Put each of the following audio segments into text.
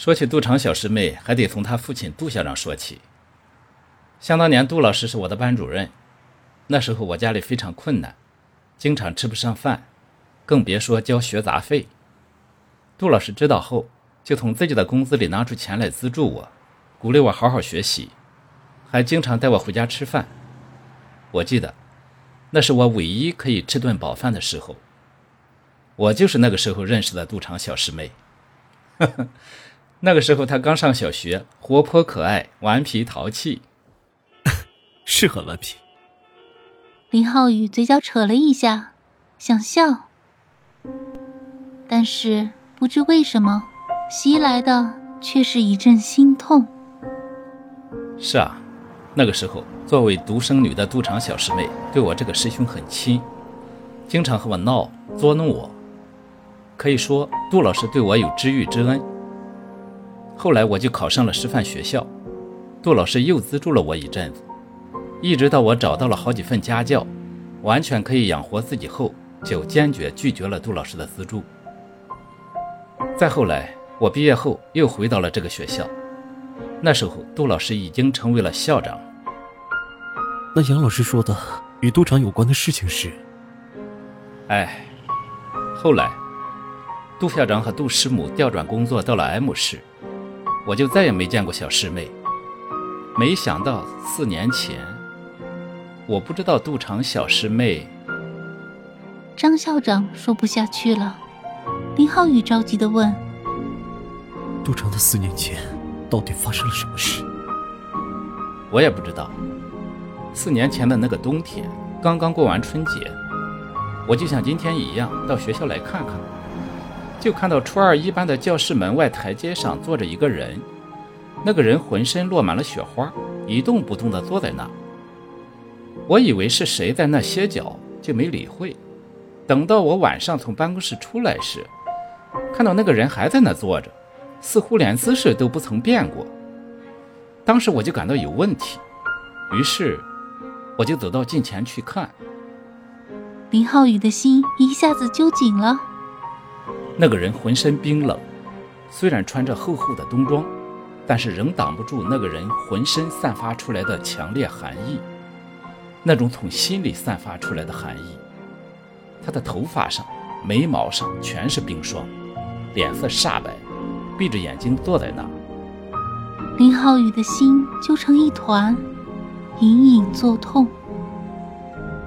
说起杜长小师妹，还得从他父亲杜校长说起。想当年，杜老师是我的班主任，那时候我家里非常困难，经常吃不上饭，更别说交学杂费。杜老师知道后，就从自己的工资里拿出钱来资助我，鼓励我好好学习，还经常带我回家吃饭。我记得，那是我唯一可以吃顿饱饭的时候。我就是那个时候认识的杜长小师妹。呵呵。那个时候他刚上小学，活泼可爱，顽皮淘气，是很顽皮。林浩宇嘴角扯了一下，想笑，但是不知为什么，袭来的却是一阵心痛。是啊，那个时候作为独生女的杜长小师妹，对我这个师兄很亲，经常和我闹，捉弄我。可以说，杜老师对我有知遇之恩。后来我就考上了师范学校，杜老师又资助了我一阵子，一直到我找到了好几份家教，完全可以养活自己后，就坚决拒绝了杜老师的资助。再后来，我毕业后又回到了这个学校，那时候杜老师已经成为了校长。那杨老师说的与杜长有关的事情是？哎，后来，杜校长和杜师母调转工作到了 M 市。我就再也没见过小师妹。没想到四年前，我不知道杜长小师妹。张校长说不下去了，林浩宇着急的问：“杜长的四年前到底发生了什么事？”我也不知道。四年前的那个冬天，刚刚过完春节，我就像今天一样到学校来看看。就看到初二一班的教室门外台阶上坐着一个人，那个人浑身落满了雪花，一动不动地坐在那。我以为是谁在那歇脚，就没理会。等到我晚上从办公室出来时，看到那个人还在那坐着，似乎连姿势都不曾变过。当时我就感到有问题，于是我就走到近前去看。林浩宇的心一下子揪紧了。那个人浑身冰冷，虽然穿着厚厚的冬装，但是仍挡不住那个人浑身散发出来的强烈寒意，那种从心里散发出来的寒意。他的头发上、眉毛上全是冰霜，脸色煞白，闭着眼睛坐在那。林浩宇的心揪成一团，隐隐作痛。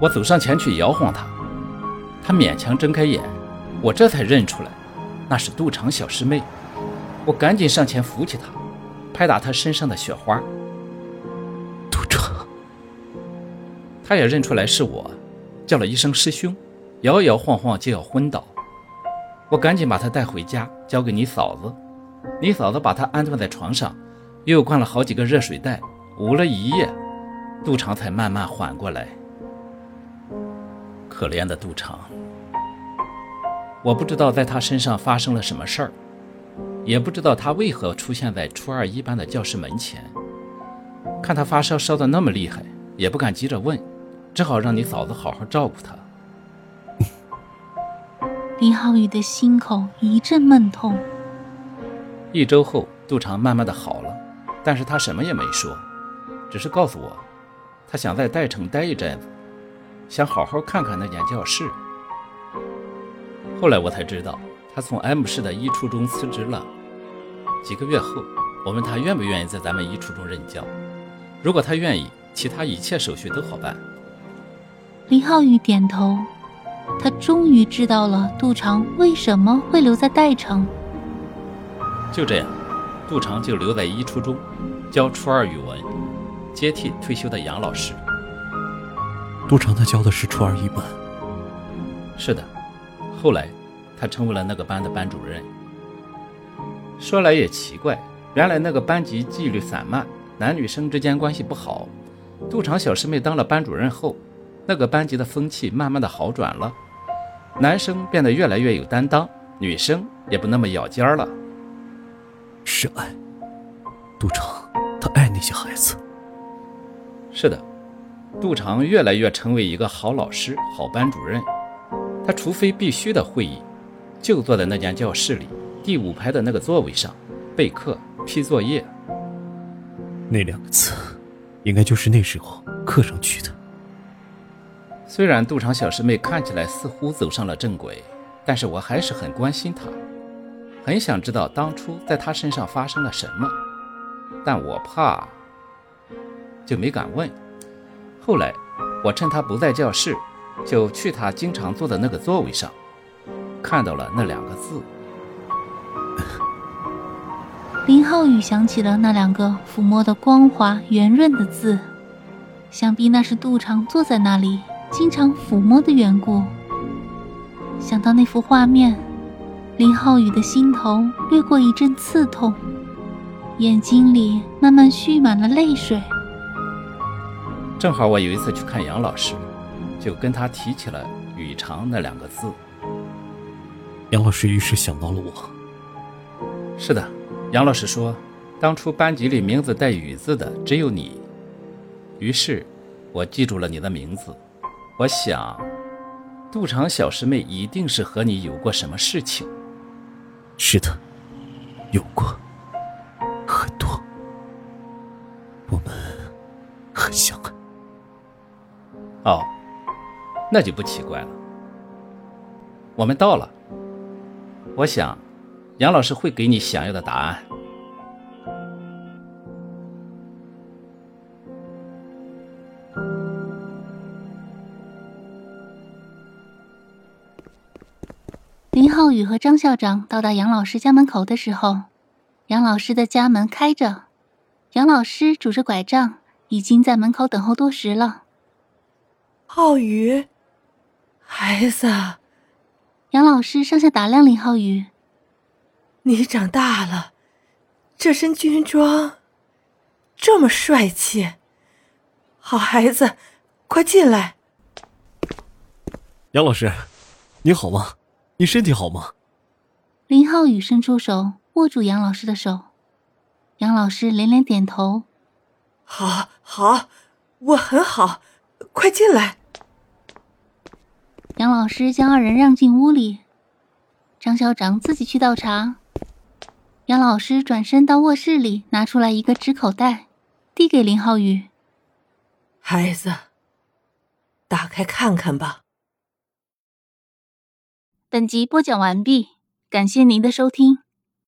我走上前去摇晃他，他勉强睁开眼。我这才认出来，那是杜长小师妹。我赶紧上前扶起她，拍打她身上的雪花。杜长，他也认出来是我，叫了一声师兄，摇摇晃晃就要昏倒。我赶紧把他带回家，交给你嫂子。你嫂子把他安顿在床上，又灌了好几个热水袋，捂了一夜，杜长才慢慢缓过来。可怜的杜长。我不知道在他身上发生了什么事儿，也不知道他为何出现在初二一班的教室门前。看他发烧烧得那么厉害，也不敢急着问，只好让你嫂子好好照顾他。林浩宇的心口一阵闷痛。一周后，杜长慢慢的好了，但是他什么也没说，只是告诉我，他想在代城待一阵子，想好好看看那间教室。后来我才知道，他从 M 市的一初中辞职了。几个月后，我问他愿不愿意在咱们一初中任教。如果他愿意，其他一切手续都好办。林浩宇点头，他终于知道了杜长为什么会留在代城。就这样，杜长就留在一初中，教初二语文，接替退休的杨老师。杜长他教的是初二一班。是的。后来，他成为了那个班的班主任。说来也奇怪，原来那个班级纪律散漫，男女生之间关系不好。杜长小师妹当了班主任后，那个班级的风气慢慢的好转了，男生变得越来越有担当，女生也不那么咬尖了。是爱，杜长他爱那些孩子。是的，杜长越来越成为一个好老师、好班主任。他除非必须的会议，就坐在那间教室里第五排的那个座位上备课、批作业。那两个字，应该就是那时候刻上去的。虽然杜长小师妹看起来似乎走上了正轨，但是我还是很关心她，很想知道当初在她身上发生了什么，但我怕，就没敢问。后来，我趁她不在教室。就去他经常坐的那个座位上，看到了那两个字。林浩宇想起了那两个抚摸的光滑圆润的字，想必那是杜长坐在那里经常抚摸的缘故。想到那幅画面，林浩宇的心头掠过一阵刺痛，眼睛里慢慢蓄满了泪水。正好我有一次去看杨老师。就跟他提起了“宇长”那两个字，杨老师于是想到了我。是的，杨老师说，当初班级里名字带“雨”字的只有你，于是，我记住了你的名字。我想，杜长小师妹一定是和你有过什么事情。是的，有过，很多，我们很相爱。哦。那就不奇怪了。我们到了，我想，杨老师会给你想要的答案。林浩宇和张校长到达杨老师家门口的时候，杨老师的家门开着，杨老师拄着拐杖，已经在门口等候多时了。浩宇。孩子，杨老师上下打量林浩宇。你长大了，这身军装，这么帅气。好孩子，快进来。杨老师，你好吗？你身体好吗？林浩宇伸出手握住杨老师的手，杨老师连连点头。好，好，我很好，快进来。杨老师将二人让进屋里，张校长自己去倒茶。杨老师转身到卧室里，拿出来一个纸口袋，递给林浩宇：“孩子，打开看看吧。”本集播讲完毕，感谢您的收听。